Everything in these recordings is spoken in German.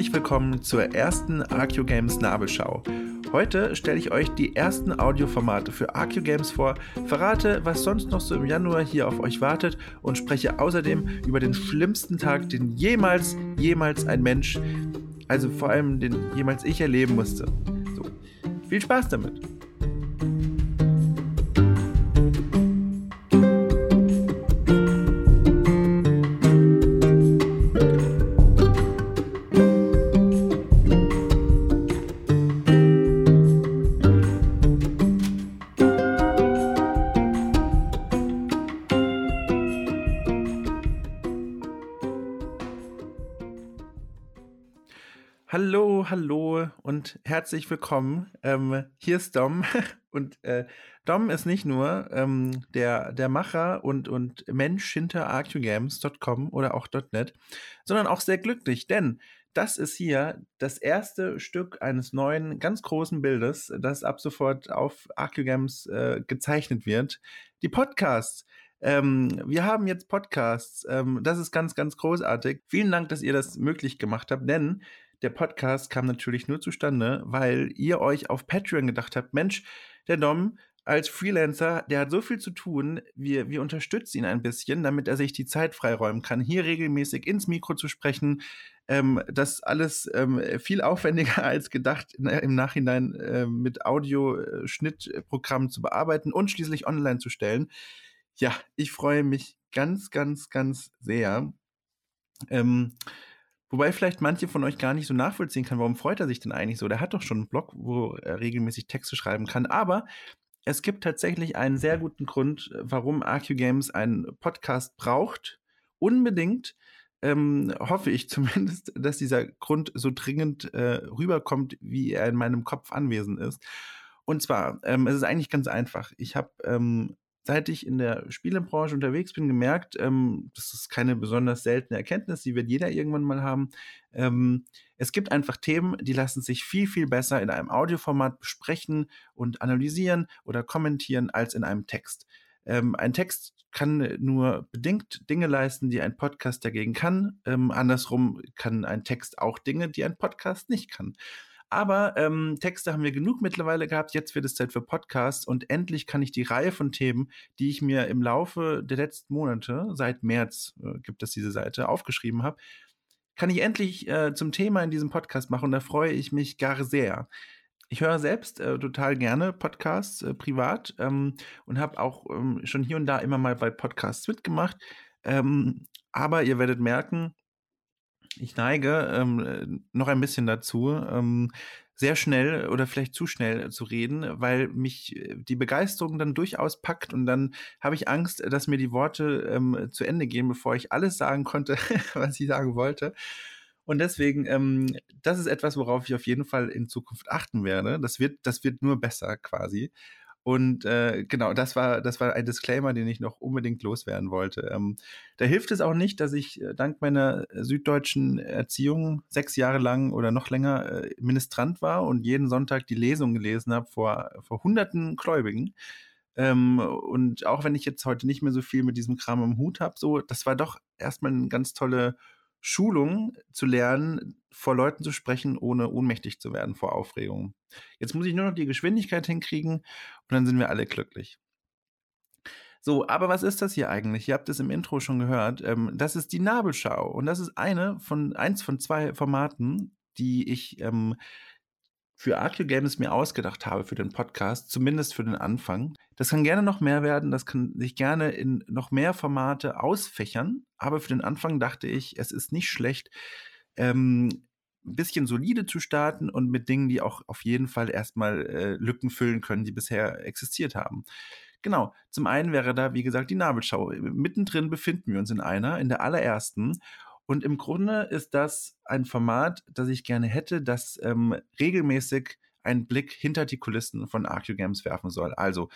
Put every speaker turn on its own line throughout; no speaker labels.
Herzlich willkommen zur ersten AQ Games Nabelschau. Heute stelle ich euch die ersten Audioformate für AQ Games vor, verrate, was sonst noch so im Januar hier auf euch wartet und spreche außerdem über den schlimmsten Tag, den jemals, jemals ein Mensch, also vor allem den jemals ich erleben musste. So, viel Spaß damit! Hallo, hallo und herzlich willkommen. Ähm, hier ist Dom und äh, Dom ist nicht nur ähm, der, der Macher und, und Mensch hinter arcugames.com oder auch .net, sondern auch sehr glücklich, denn das ist hier das erste Stück eines neuen, ganz großen Bildes, das ab sofort auf ArcuGames äh, gezeichnet wird. Die Podcasts. Ähm, wir haben jetzt Podcasts. Ähm, das ist ganz, ganz großartig. Vielen Dank, dass ihr das möglich gemacht habt, denn der Podcast kam natürlich nur zustande, weil ihr euch auf Patreon gedacht habt, Mensch, der Dom als Freelancer, der hat so viel zu tun, wir, wir unterstützen ihn ein bisschen, damit er sich die Zeit freiräumen kann, hier regelmäßig ins Mikro zu sprechen. Ähm, das alles ähm, viel aufwendiger als gedacht im Nachhinein äh, mit Audioschnittprogrammen zu bearbeiten und schließlich online zu stellen. Ja, ich freue mich ganz, ganz, ganz sehr. Ähm, Wobei vielleicht manche von euch gar nicht so nachvollziehen kann, warum freut er sich denn eigentlich so? Der hat doch schon einen Blog, wo er regelmäßig Texte schreiben kann. Aber es gibt tatsächlich einen sehr guten Grund, warum AQ Games einen Podcast braucht. Unbedingt. Ähm, hoffe ich zumindest, dass dieser Grund so dringend äh, rüberkommt, wie er in meinem Kopf anwesend ist. Und zwar, ähm, es ist eigentlich ganz einfach. Ich habe ähm, seit ich in der Spielebranche unterwegs bin, gemerkt, ähm, das ist keine besonders seltene Erkenntnis, die wird jeder irgendwann mal haben. Ähm, es gibt einfach Themen, die lassen sich viel, viel besser in einem Audioformat besprechen und analysieren oder kommentieren als in einem Text. Ähm, ein Text kann nur bedingt Dinge leisten, die ein Podcast dagegen kann. Ähm, andersrum kann ein Text auch Dinge, die ein Podcast nicht kann. Aber ähm, Texte haben wir genug mittlerweile gehabt. Jetzt wird es Zeit für Podcasts und endlich kann ich die Reihe von Themen, die ich mir im Laufe der letzten Monate, seit März äh, gibt es diese Seite, aufgeschrieben habe, kann ich endlich äh, zum Thema in diesem Podcast machen und da freue ich mich gar sehr. Ich höre selbst äh, total gerne Podcasts äh, privat ähm, und habe auch ähm, schon hier und da immer mal bei Podcasts mitgemacht. Ähm, aber ihr werdet merken, ich neige ähm, noch ein bisschen dazu, ähm, sehr schnell oder vielleicht zu schnell zu reden, weil mich äh, die Begeisterung dann durchaus packt und dann habe ich Angst, dass mir die Worte ähm, zu Ende gehen, bevor ich alles sagen konnte, was ich sagen wollte. Und deswegen, ähm, das ist etwas, worauf ich auf jeden Fall in Zukunft achten werde. Das wird, das wird nur besser quasi. Und äh, genau, das war, das war ein Disclaimer, den ich noch unbedingt loswerden wollte. Ähm, da hilft es auch nicht, dass ich äh, dank meiner süddeutschen Erziehung sechs Jahre lang oder noch länger äh, Ministrant war und jeden Sonntag die Lesung gelesen habe vor, vor hunderten Gläubigen. Ähm, und auch wenn ich jetzt heute nicht mehr so viel mit diesem Kram im Hut habe, so, das war doch erstmal eine ganz tolle Schulung zu lernen, vor Leuten zu sprechen, ohne ohnmächtig zu werden vor Aufregung. Jetzt muss ich nur noch die Geschwindigkeit hinkriegen und dann sind wir alle glücklich. So, aber was ist das hier eigentlich? Ihr habt es im Intro schon gehört. Ähm, das ist die Nabelschau und das ist eine von eins von zwei Formaten, die ich ähm, für AQ Games mir ausgedacht habe für den Podcast, zumindest für den Anfang. Das kann gerne noch mehr werden, das kann sich gerne in noch mehr Formate ausfächern, aber für den Anfang dachte ich, es ist nicht schlecht, ähm, ein bisschen solide zu starten und mit Dingen, die auch auf jeden Fall erstmal äh, Lücken füllen können, die bisher existiert haben. Genau, zum einen wäre da, wie gesagt, die Nabelschau. Mittendrin befinden wir uns in einer, in der allerersten. Und im Grunde ist das ein Format, das ich gerne hätte, das ähm, regelmäßig einen Blick hinter die Kulissen von Arcue Games werfen soll. Also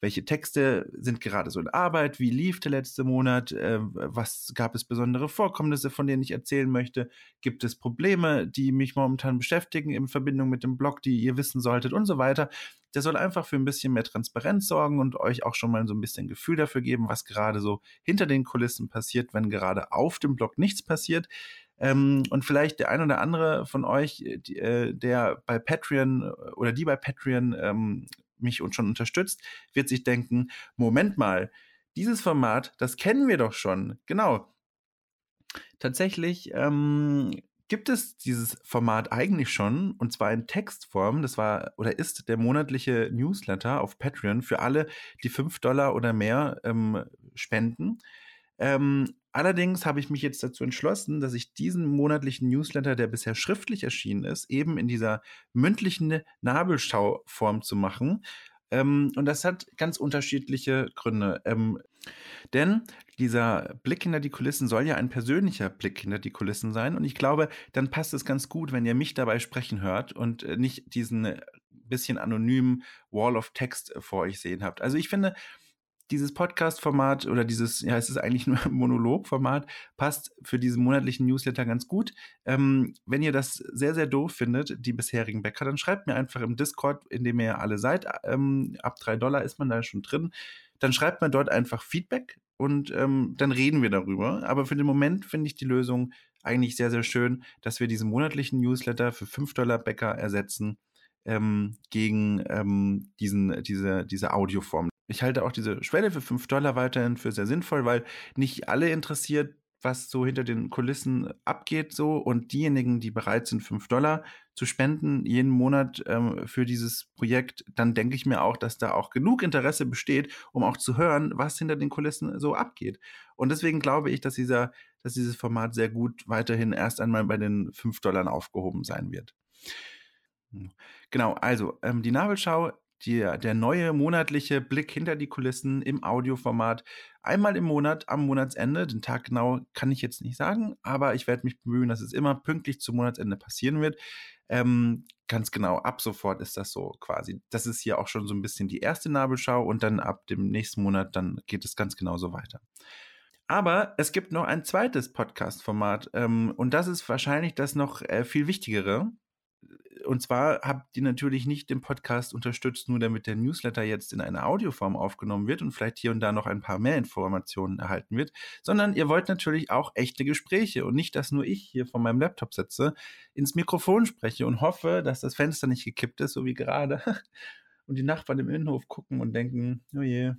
welche Texte sind gerade so in Arbeit, wie lief der letzte Monat, äh, was gab es besondere Vorkommnisse, von denen ich erzählen möchte, gibt es Probleme, die mich momentan beschäftigen in Verbindung mit dem Blog, die ihr wissen solltet und so weiter. Der soll einfach für ein bisschen mehr Transparenz sorgen und euch auch schon mal so ein bisschen Gefühl dafür geben, was gerade so hinter den Kulissen passiert, wenn gerade auf dem Blog nichts passiert. Ähm, und vielleicht der ein oder andere von euch, äh, die, äh, der bei Patreon äh, oder die bei Patreon ähm, mich und schon unterstützt, wird sich denken, Moment mal, dieses Format, das kennen wir doch schon. Genau. Tatsächlich ähm, gibt es dieses Format eigentlich schon und zwar in Textform. Das war oder ist der monatliche Newsletter auf Patreon für alle, die 5 Dollar oder mehr ähm, spenden. Ähm, allerdings habe ich mich jetzt dazu entschlossen, dass ich diesen monatlichen Newsletter, der bisher schriftlich erschienen ist, eben in dieser mündlichen Nabelschauform zu machen. Ähm, und das hat ganz unterschiedliche Gründe. Ähm, denn dieser Blick hinter die Kulissen soll ja ein persönlicher Blick hinter die Kulissen sein. Und ich glaube, dann passt es ganz gut, wenn ihr mich dabei sprechen hört und äh, nicht diesen äh, bisschen anonymen Wall of Text äh, vor euch sehen habt. Also ich finde, dieses Podcast-Format oder dieses, ja, es ist eigentlich nur Monolog-Format, passt für diesen monatlichen Newsletter ganz gut. Ähm, wenn ihr das sehr, sehr doof findet, die bisherigen Bäcker, dann schreibt mir einfach im Discord, in dem ihr alle seid. Ähm, ab drei Dollar ist man da schon drin dann schreibt man dort einfach Feedback und ähm, dann reden wir darüber. Aber für den Moment finde ich die Lösung eigentlich sehr, sehr schön, dass wir diesen monatlichen Newsletter für 5 Dollar Bäcker ersetzen ähm, gegen ähm, diesen, diese, diese Audioform. Ich halte auch diese Schwelle für 5 Dollar weiterhin für sehr sinnvoll, weil nicht alle interessiert was so hinter den Kulissen abgeht so und diejenigen, die bereit sind, 5 Dollar zu spenden jeden Monat ähm, für dieses Projekt, dann denke ich mir auch, dass da auch genug Interesse besteht, um auch zu hören, was hinter den Kulissen so abgeht. Und deswegen glaube ich, dass dieser, dass dieses Format sehr gut weiterhin erst einmal bei den 5 Dollar aufgehoben sein wird. Genau, also ähm, die Nabelschau die, der neue monatliche Blick hinter die Kulissen im Audioformat. Einmal im Monat am Monatsende. Den Tag genau kann ich jetzt nicht sagen, aber ich werde mich bemühen, dass es immer pünktlich zum Monatsende passieren wird. Ähm, ganz genau, ab sofort ist das so quasi. Das ist hier auch schon so ein bisschen die erste Nabelschau und dann ab dem nächsten Monat, dann geht es ganz genau so weiter. Aber es gibt noch ein zweites Podcast-Format ähm, und das ist wahrscheinlich das noch äh, viel wichtigere und zwar habt ihr natürlich nicht den Podcast unterstützt, nur damit der Newsletter jetzt in einer Audioform aufgenommen wird und vielleicht hier und da noch ein paar mehr Informationen erhalten wird, sondern ihr wollt natürlich auch echte Gespräche und nicht, dass nur ich hier vor meinem Laptop sitze, ins Mikrofon spreche und hoffe, dass das Fenster nicht gekippt ist, so wie gerade, und die Nachbarn im Innenhof gucken und denken, oh je.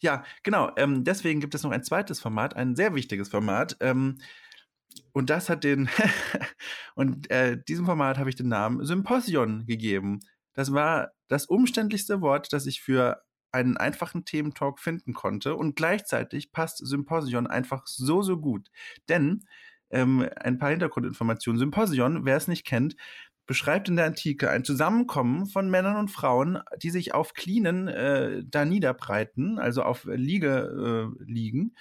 Ja, genau. Ähm, deswegen gibt es noch ein zweites Format, ein sehr wichtiges Format. Ähm, und das hat den, und äh, diesem Format habe ich den Namen Symposion gegeben. Das war das umständlichste Wort, das ich für einen einfachen Thementalk finden konnte. Und gleichzeitig passt Symposion einfach so, so gut. Denn ähm, ein paar Hintergrundinformationen. Symposion, wer es nicht kennt, beschreibt in der Antike ein Zusammenkommen von Männern und Frauen, die sich auf Klinen äh, da niederbreiten, also auf Liege äh, liegen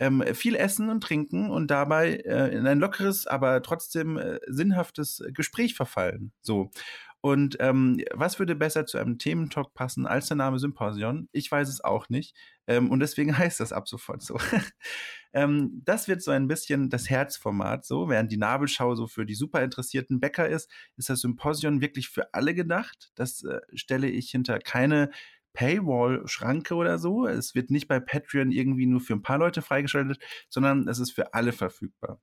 ähm, viel essen und trinken und dabei äh, in ein lockeres, aber trotzdem äh, sinnhaftes Gespräch verfallen. So. Und ähm, was würde besser zu einem Thementalk passen als der Name Symposion? Ich weiß es auch nicht. Ähm, und deswegen heißt das ab sofort so. ähm, das wird so ein bisschen das Herzformat so. Während die Nabelschau so für die super interessierten Bäcker ist, ist das Symposion wirklich für alle gedacht. Das äh, stelle ich hinter keine Paywall-Schranke oder so. Es wird nicht bei Patreon irgendwie nur für ein paar Leute freigeschaltet, sondern es ist für alle verfügbar.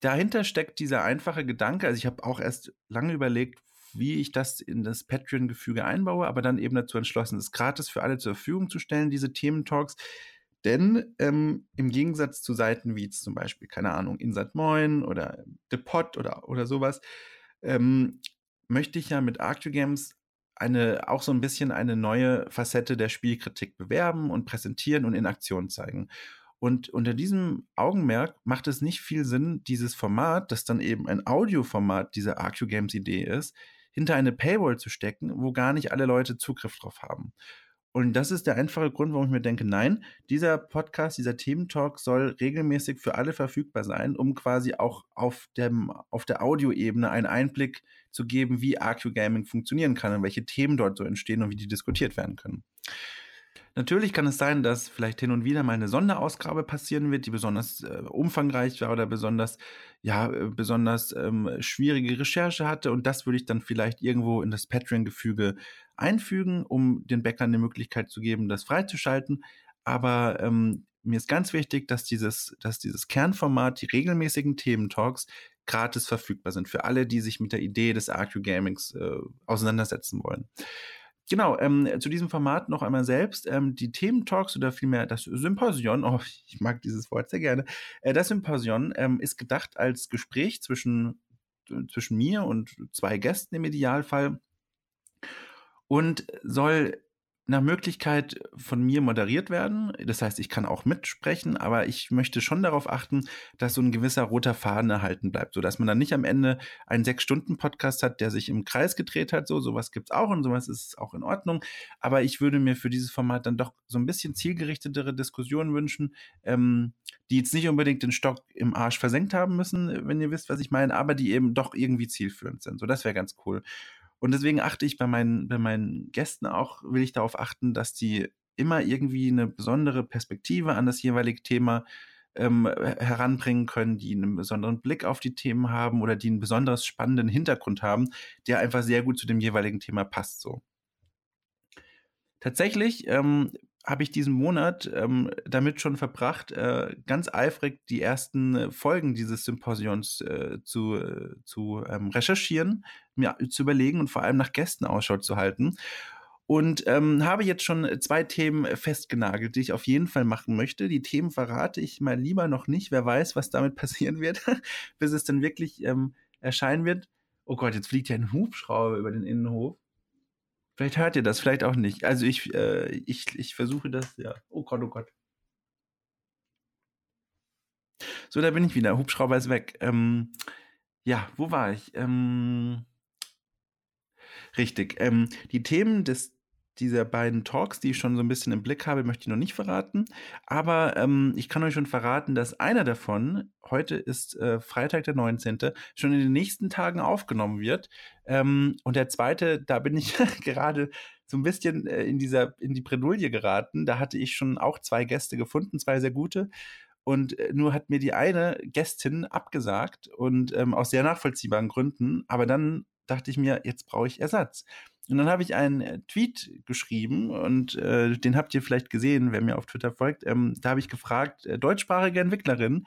Dahinter steckt dieser einfache Gedanke, also ich habe auch erst lange überlegt, wie ich das in das Patreon-Gefüge einbaue, aber dann eben dazu entschlossen, es gratis für alle zur Verfügung zu stellen, diese Thementalks. Denn ähm, im Gegensatz zu Seiten wie zum Beispiel, keine Ahnung, Insat Moin oder The Pod oder, oder sowas, ähm, möchte ich ja mit ArcGames eine, auch so ein bisschen eine neue Facette der Spielkritik bewerben und präsentieren und in Aktion zeigen. Und unter diesem Augenmerk macht es nicht viel Sinn, dieses Format, das dann eben ein Audioformat dieser AQ Games Idee ist, hinter eine Paywall zu stecken, wo gar nicht alle Leute Zugriff drauf haben. Und das ist der einfache Grund, warum ich mir denke, nein, dieser Podcast, dieser Thementalk soll regelmäßig für alle verfügbar sein, um quasi auch auf, dem, auf der Audioebene einen Einblick zu geben, wie AQ Gaming funktionieren kann und welche Themen dort so entstehen und wie die diskutiert werden können. Natürlich kann es sein, dass vielleicht hin und wieder mal eine Sonderausgabe passieren wird, die besonders äh, umfangreich war oder besonders, ja, äh, besonders ähm, schwierige Recherche hatte. Und das würde ich dann vielleicht irgendwo in das Patreon-Gefüge einfügen, um den Bäckern eine Möglichkeit zu geben, das freizuschalten. Aber ähm, mir ist ganz wichtig, dass dieses, dass dieses Kernformat, die regelmäßigen Thementalks, gratis verfügbar sind für alle, die sich mit der Idee des Arcu Gamings äh, auseinandersetzen wollen. Genau, ähm, zu diesem Format noch einmal selbst. Ähm, die Thementalks oder vielmehr das Symposion, oh, ich mag dieses Wort sehr gerne. Äh, das Symposion ähm, ist gedacht als Gespräch zwischen, zwischen mir und zwei Gästen im Idealfall und soll nach Möglichkeit von mir moderiert werden. Das heißt, ich kann auch mitsprechen, aber ich möchte schon darauf achten, dass so ein gewisser roter Faden erhalten bleibt, sodass man dann nicht am Ende einen Sechs-Stunden-Podcast hat, der sich im Kreis gedreht hat. So, sowas gibt's auch und sowas ist auch in Ordnung. Aber ich würde mir für dieses Format dann doch so ein bisschen zielgerichtetere Diskussionen wünschen, ähm, die jetzt nicht unbedingt den Stock im Arsch versenkt haben müssen, wenn ihr wisst, was ich meine, aber die eben doch irgendwie zielführend sind. So, das wäre ganz cool. Und deswegen achte ich bei meinen, bei meinen Gästen auch, will ich darauf achten, dass die immer irgendwie eine besondere Perspektive an das jeweilige Thema ähm, heranbringen können, die einen besonderen Blick auf die Themen haben oder die einen besonders spannenden Hintergrund haben, der einfach sehr gut zu dem jeweiligen Thema passt so. Tatsächlich ähm, habe ich diesen Monat ähm, damit schon verbracht, äh, ganz eifrig die ersten äh, Folgen dieses Symposions äh, zu, äh, zu ähm, recherchieren, mir zu überlegen und vor allem nach Gästen Ausschau zu halten. Und ähm, habe jetzt schon zwei Themen festgenagelt, die ich auf jeden Fall machen möchte. Die Themen verrate ich mal lieber noch nicht. Wer weiß, was damit passieren wird, bis es dann wirklich ähm, erscheinen wird. Oh Gott, jetzt fliegt ja ein Hubschrauber über den Innenhof. Vielleicht hört ihr das, vielleicht auch nicht. Also ich, äh, ich, ich versuche das, ja. Oh Gott, oh Gott. So, da bin ich wieder. Hubschrauber ist weg. Ähm, ja, wo war ich? Ähm, richtig. Ähm, die Themen des dieser beiden Talks, die ich schon so ein bisschen im Blick habe, möchte ich noch nicht verraten. Aber ähm, ich kann euch schon verraten, dass einer davon, heute ist äh, Freitag der 19., schon in den nächsten Tagen aufgenommen wird. Ähm, und der zweite, da bin ich gerade so ein bisschen äh, in dieser, in die Bredouille geraten. Da hatte ich schon auch zwei Gäste gefunden, zwei sehr gute. Und äh, nur hat mir die eine Gästin abgesagt und ähm, aus sehr nachvollziehbaren Gründen. Aber dann dachte ich mir, jetzt brauche ich Ersatz. Und dann habe ich einen äh, Tweet geschrieben und äh, den habt ihr vielleicht gesehen, wer mir auf Twitter folgt. Ähm, da habe ich gefragt, äh, deutschsprachige Entwicklerinnen,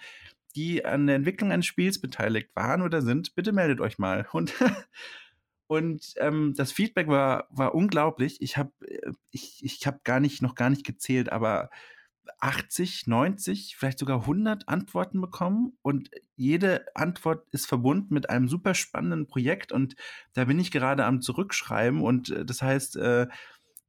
die an der Entwicklung eines Spiels beteiligt waren oder sind, bitte meldet euch mal. Und, und ähm, das Feedback war, war unglaublich. Ich habe äh, ich, ich hab gar nicht, noch gar nicht gezählt, aber 80, 90, vielleicht sogar 100 Antworten bekommen und jede Antwort ist verbunden mit einem super spannenden Projekt und da bin ich gerade am Zurückschreiben und äh, das heißt, äh,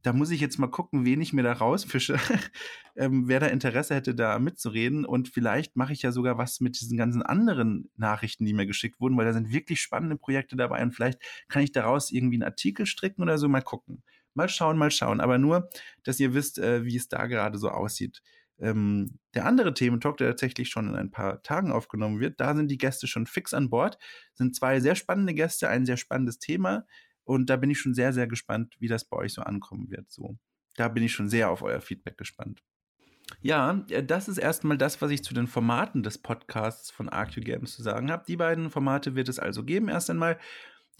da muss ich jetzt mal gucken, wen ich mir da rausfische, ähm, wer da Interesse hätte, da mitzureden. Und vielleicht mache ich ja sogar was mit diesen ganzen anderen Nachrichten, die mir geschickt wurden, weil da sind wirklich spannende Projekte dabei und vielleicht kann ich daraus irgendwie einen Artikel stricken oder so, mal gucken. Mal schauen, mal schauen. Aber nur, dass ihr wisst, äh, wie es da gerade so aussieht. Ähm, der andere Thementalk, der tatsächlich schon in ein paar Tagen aufgenommen wird, da sind die Gäste schon fix an Bord. Sind zwei sehr spannende Gäste, ein sehr spannendes Thema. Und da bin ich schon sehr, sehr gespannt, wie das bei euch so ankommen wird. So, da bin ich schon sehr auf euer Feedback gespannt. Ja, äh, das ist erstmal das, was ich zu den Formaten des Podcasts von ArcU Games zu sagen habe. Die beiden Formate wird es also geben. Erst einmal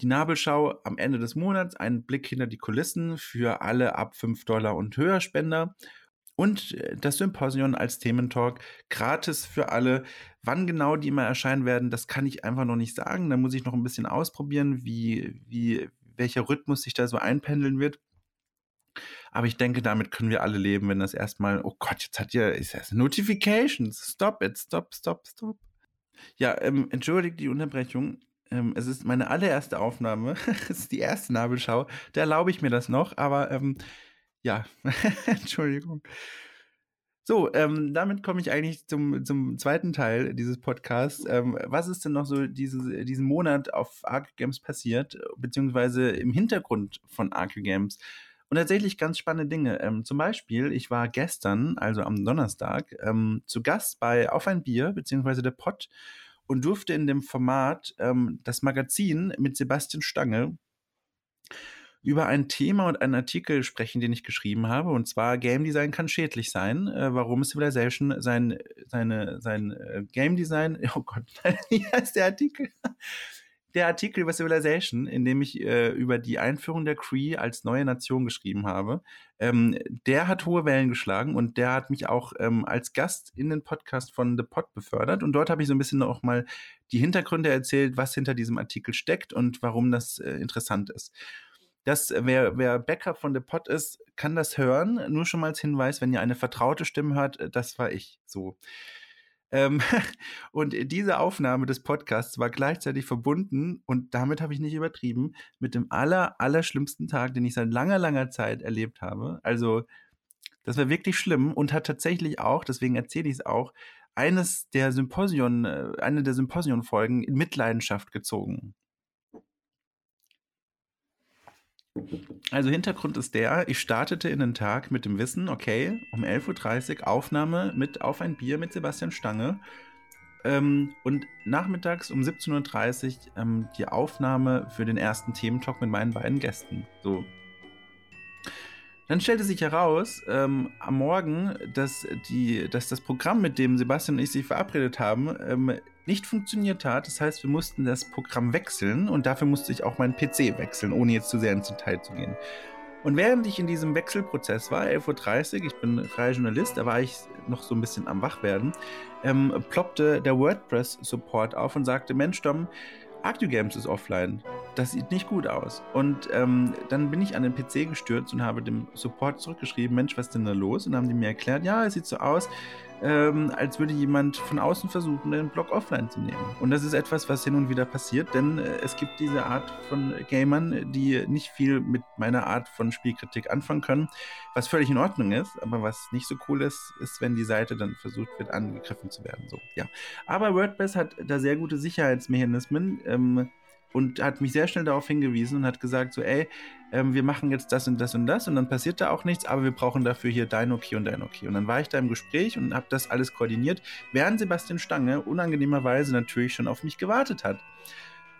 die Nabelschau am Ende des Monats, einen Blick hinter die Kulissen für alle ab 5 Dollar und höher Spender und äh, das Symposion als Thementalk gratis für alle. Wann genau die mal erscheinen werden, das kann ich einfach noch nicht sagen. Da muss ich noch ein bisschen ausprobieren, wie, wie, welcher Rhythmus sich da so einpendeln wird. Aber ich denke, damit können wir alle leben, wenn das erstmal, oh Gott, jetzt hat ja, ist das Notifications. Stop it, stop, stop, stop. Ja, ähm, entschuldigt die Unterbrechung. Ähm, es ist meine allererste Aufnahme. es ist die erste Nabelschau. Da erlaube ich mir das noch, aber ähm, ja, Entschuldigung. So, ähm, damit komme ich eigentlich zum, zum zweiten Teil dieses Podcasts. Ähm, was ist denn noch so diese, diesen Monat auf Arc Games passiert, beziehungsweise im Hintergrund von Arc Games? Und tatsächlich ganz spannende Dinge. Ähm, zum Beispiel, ich war gestern, also am Donnerstag, ähm, zu Gast bei Auf ein Bier, beziehungsweise der Pod, und durfte in dem Format ähm, das Magazin mit Sebastian Stange über ein Thema und einen Artikel sprechen, den ich geschrieben habe. Und zwar Game Design kann schädlich sein. Äh, warum Civilization sein, seine, sein äh, Game Design, oh Gott, wie heißt der Artikel? Der Artikel über Civilization, in dem ich äh, über die Einführung der Cree als neue Nation geschrieben habe, ähm, der hat hohe Wellen geschlagen und der hat mich auch ähm, als Gast in den Podcast von The Pod befördert. Und dort habe ich so ein bisschen auch mal die Hintergründe erzählt, was hinter diesem Artikel steckt und warum das äh, interessant ist. Das, wer, wer Backup von The Pod ist, kann das hören. Nur schon mal als Hinweis, wenn ihr eine vertraute Stimme hört, äh, das war ich. So. Ähm, und diese Aufnahme des Podcasts war gleichzeitig verbunden, und damit habe ich nicht übertrieben, mit dem aller, aller schlimmsten Tag, den ich seit langer, langer Zeit erlebt habe. Also, das war wirklich schlimm und hat tatsächlich auch, deswegen erzähle ich es auch, eines der Symposion, äh, eine der Symposion-Folgen in Mitleidenschaft gezogen. Also Hintergrund ist der, ich startete in den Tag mit dem Wissen, okay, um 11.30 Uhr Aufnahme mit Auf ein Bier mit Sebastian Stange. Ähm, und nachmittags um 17.30 Uhr ähm, die Aufnahme für den ersten Thementalk mit meinen beiden Gästen. So. Dann stellte sich heraus ähm, am Morgen, dass, die, dass das Programm, mit dem Sebastian und ich sich verabredet haben, ähm, nicht funktioniert hat. Das heißt, wir mussten das Programm wechseln und dafür musste ich auch meinen PC wechseln, ohne jetzt zu sehr ins Detail zu gehen. Und während ich in diesem Wechselprozess war, 11.30 Uhr, ich bin freier Journalist, da war ich noch so ein bisschen am Wachwerden, ähm, ploppte der WordPress-Support auf und sagte, Mensch, Dom, ActuGames ist offline. Das sieht nicht gut aus. Und ähm, dann bin ich an den PC gestürzt und habe dem Support zurückgeschrieben, Mensch, was ist denn da los? Und dann haben die mir erklärt, ja, es sieht so aus, ähm, als würde jemand von außen versuchen, den Blog offline zu nehmen. Und das ist etwas, was hin und wieder passiert, denn äh, es gibt diese Art von Gamern, die nicht viel mit meiner Art von Spielkritik anfangen können, was völlig in Ordnung ist, aber was nicht so cool ist, ist, wenn die Seite dann versucht wird, angegriffen zu werden. So, ja. Aber WordPress hat da sehr gute Sicherheitsmechanismen. Ähm, und hat mich sehr schnell darauf hingewiesen und hat gesagt, so, ey, ähm, wir machen jetzt das und das und das und dann passiert da auch nichts, aber wir brauchen dafür hier dein Okay und dein Okay. Und dann war ich da im Gespräch und habe das alles koordiniert, während Sebastian Stange unangenehmerweise natürlich schon auf mich gewartet hat.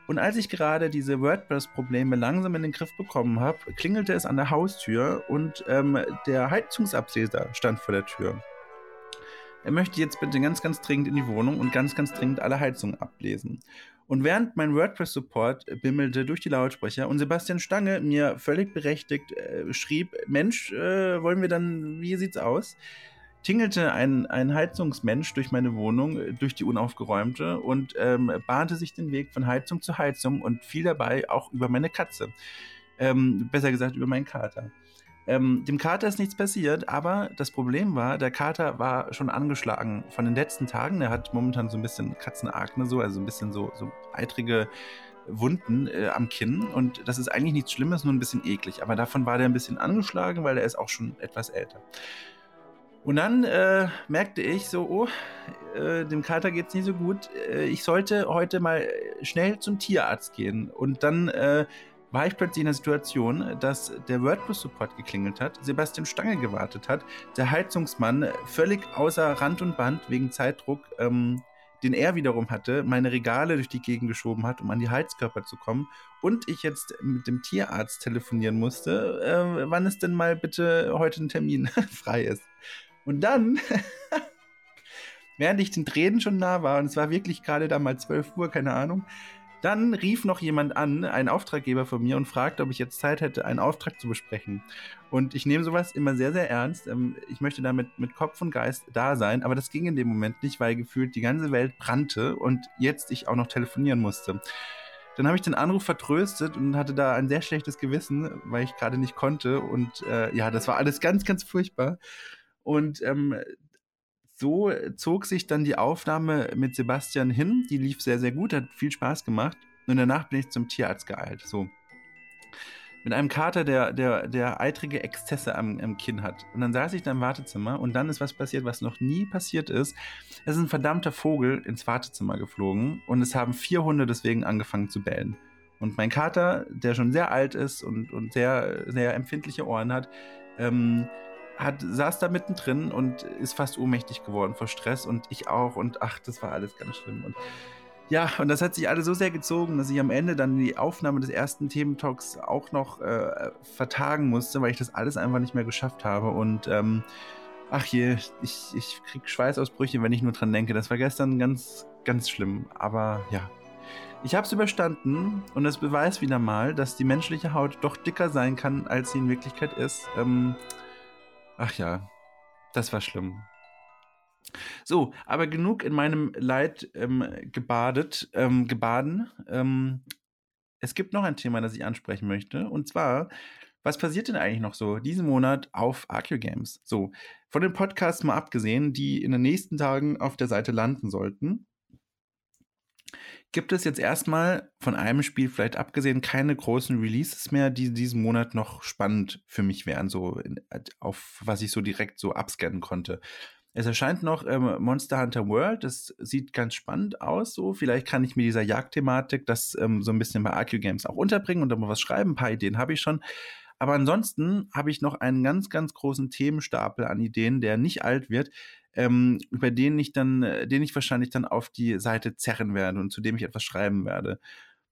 Und als ich gerade diese WordPress-Probleme langsam in den Griff bekommen habe, klingelte es an der Haustür und ähm, der Heizungsableser stand vor der Tür. Er möchte jetzt bitte ganz, ganz dringend in die Wohnung und ganz, ganz dringend alle Heizungen ablesen. Und während mein WordPress-Support bimmelte durch die Lautsprecher und Sebastian Stange mir völlig berechtigt äh, schrieb, Mensch, äh, wollen wir dann, wie sieht's aus? tingelte ein, ein Heizungsmensch durch meine Wohnung, äh, durch die unaufgeräumte und ähm, bahnte sich den Weg von Heizung zu Heizung und fiel dabei auch über meine Katze. Ähm, besser gesagt über meinen Kater. Ähm, dem Kater ist nichts passiert, aber das Problem war, der Kater war schon angeschlagen von den letzten Tagen. Er hat momentan so ein bisschen Katzenakne, so, also ein bisschen so, so eitrige Wunden äh, am Kinn. Und das ist eigentlich nichts Schlimmes, nur ein bisschen eklig. Aber davon war der ein bisschen angeschlagen, weil er ist auch schon etwas älter. Und dann äh, merkte ich so, oh, äh, dem Kater geht es nicht so gut. Äh, ich sollte heute mal schnell zum Tierarzt gehen. Und dann äh, war ich plötzlich in der Situation, dass der WordPress-Support geklingelt hat, Sebastian Stange gewartet hat, der Heizungsmann völlig außer Rand und Band wegen Zeitdruck, ähm, den er wiederum hatte, meine Regale durch die Gegend geschoben hat, um an die Heizkörper zu kommen und ich jetzt mit dem Tierarzt telefonieren musste, äh, wann es denn mal bitte heute ein Termin frei ist. Und dann während ich den Tränen schon nah war, und es war wirklich gerade da mal 12 Uhr, keine Ahnung, dann rief noch jemand an, ein Auftraggeber von mir, und fragte, ob ich jetzt Zeit hätte, einen Auftrag zu besprechen. Und ich nehme sowas immer sehr, sehr ernst. Ähm, ich möchte damit mit Kopf und Geist da sein, aber das ging in dem Moment nicht, weil gefühlt die ganze Welt brannte und jetzt ich auch noch telefonieren musste. Dann habe ich den Anruf vertröstet und hatte da ein sehr schlechtes Gewissen, weil ich gerade nicht konnte. Und äh, ja, das war alles ganz, ganz furchtbar. Und ähm, so zog sich dann die Aufnahme mit Sebastian hin. Die lief sehr, sehr gut, hat viel Spaß gemacht. Und danach bin ich zum Tierarzt geeilt. So. Mit einem Kater, der, der, der eitrige Exzesse am, am Kinn hat. Und dann saß ich da im Wartezimmer und dann ist was passiert, was noch nie passiert ist. Es ist ein verdammter Vogel ins Wartezimmer geflogen und es haben vier Hunde deswegen angefangen zu bellen. Und mein Kater, der schon sehr alt ist und, und sehr, sehr empfindliche Ohren hat, ähm, hat, saß da mittendrin und ist fast ohnmächtig geworden vor Stress und ich auch und ach, das war alles ganz schlimm. Und ja, und das hat sich alles so sehr gezogen, dass ich am Ende dann die Aufnahme des ersten Thementalks auch noch äh, vertagen musste, weil ich das alles einfach nicht mehr geschafft habe. Und ähm, ach je, ich, ich krieg Schweißausbrüche, wenn ich nur dran denke. Das war gestern ganz, ganz schlimm. Aber ja, Ich habe es überstanden und es beweist wieder mal, dass die menschliche Haut doch dicker sein kann, als sie in Wirklichkeit ist. Ähm, ach ja, das war schlimm. So, aber genug in meinem Leid ähm, gebadet, ähm, gebaden. Ähm, es gibt noch ein Thema, das ich ansprechen möchte. Und zwar, was passiert denn eigentlich noch so diesen Monat auf Arcue Games? So, von den Podcasts mal abgesehen, die in den nächsten Tagen auf der Seite landen sollten gibt es jetzt erstmal von einem Spiel vielleicht abgesehen keine großen Releases mehr, die diesen Monat noch spannend für mich wären, so in, auf was ich so direkt so abscannen konnte. Es erscheint noch ähm, Monster Hunter World. Das sieht ganz spannend aus. So, vielleicht kann ich mir dieser Jagdthematik das ähm, so ein bisschen bei AQ Games auch unterbringen und da mal was schreiben. Ein paar Ideen habe ich schon. Aber ansonsten habe ich noch einen ganz, ganz großen Themenstapel an Ideen, der nicht alt wird, ähm, über den ich dann, äh, den ich wahrscheinlich dann auf die Seite zerren werde und zu dem ich etwas schreiben werde.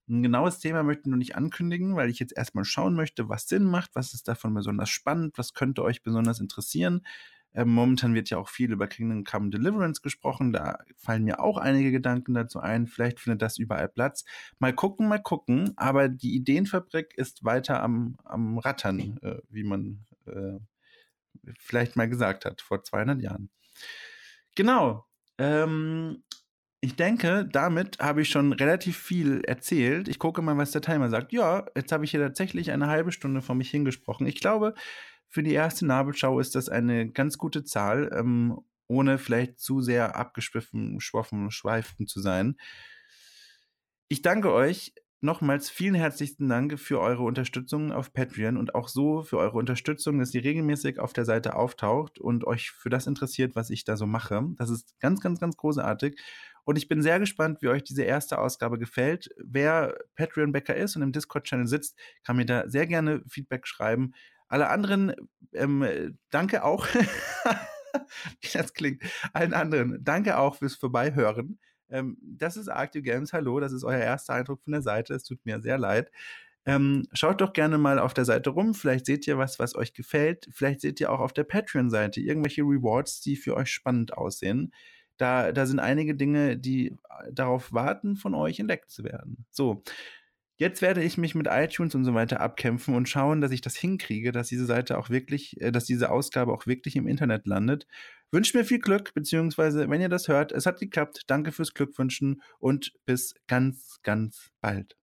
Ein genaues Thema möchte ich noch nicht ankündigen, weil ich jetzt erstmal schauen möchte, was Sinn macht, was ist davon besonders spannend, was könnte euch besonders interessieren. Ähm, momentan wird ja auch viel über Kingdom Come Deliverance gesprochen. Da fallen mir auch einige Gedanken dazu ein. Vielleicht findet das überall Platz. Mal gucken, mal gucken. Aber die Ideenfabrik ist weiter am, am Rattern, äh, wie man äh, vielleicht mal gesagt hat, vor 200 Jahren. Genau. Ähm, ich denke, damit habe ich schon relativ viel erzählt. Ich gucke mal, was der Timer sagt. Ja, jetzt habe ich hier tatsächlich eine halbe Stunde vor mich hingesprochen. Ich glaube, für die erste Nabelschau ist das eine ganz gute Zahl, ähm, ohne vielleicht zu sehr abgeschwiffen, schwaffen, schweifen zu sein. Ich danke euch nochmals vielen herzlichen Dank für eure Unterstützung auf Patreon und auch so für eure Unterstützung, dass ihr regelmäßig auf der Seite auftaucht und euch für das interessiert, was ich da so mache. Das ist ganz, ganz, ganz großartig. Und ich bin sehr gespannt, wie euch diese erste Ausgabe gefällt. Wer Patreon-Bäcker ist und im Discord-Channel sitzt, kann mir da sehr gerne Feedback schreiben. Alle anderen, ähm, danke auch. wie das klingt. Allen anderen, danke auch fürs Vorbeihören. Ähm, das ist Arctic Games. Hallo, das ist euer erster Eindruck von der Seite. Es tut mir sehr leid. Ähm, schaut doch gerne mal auf der Seite rum. Vielleicht seht ihr was, was euch gefällt. Vielleicht seht ihr auch auf der Patreon-Seite irgendwelche Rewards, die für euch spannend aussehen. Da, da sind einige Dinge, die äh, darauf warten, von euch entdeckt zu werden. So. Jetzt werde ich mich mit iTunes und so weiter abkämpfen und schauen, dass ich das hinkriege, dass diese Seite auch wirklich, äh, dass diese Ausgabe auch wirklich im Internet landet. Wünscht mir viel Glück, beziehungsweise, wenn ihr das hört, es hat geklappt. Danke fürs Glückwünschen und bis ganz, ganz bald.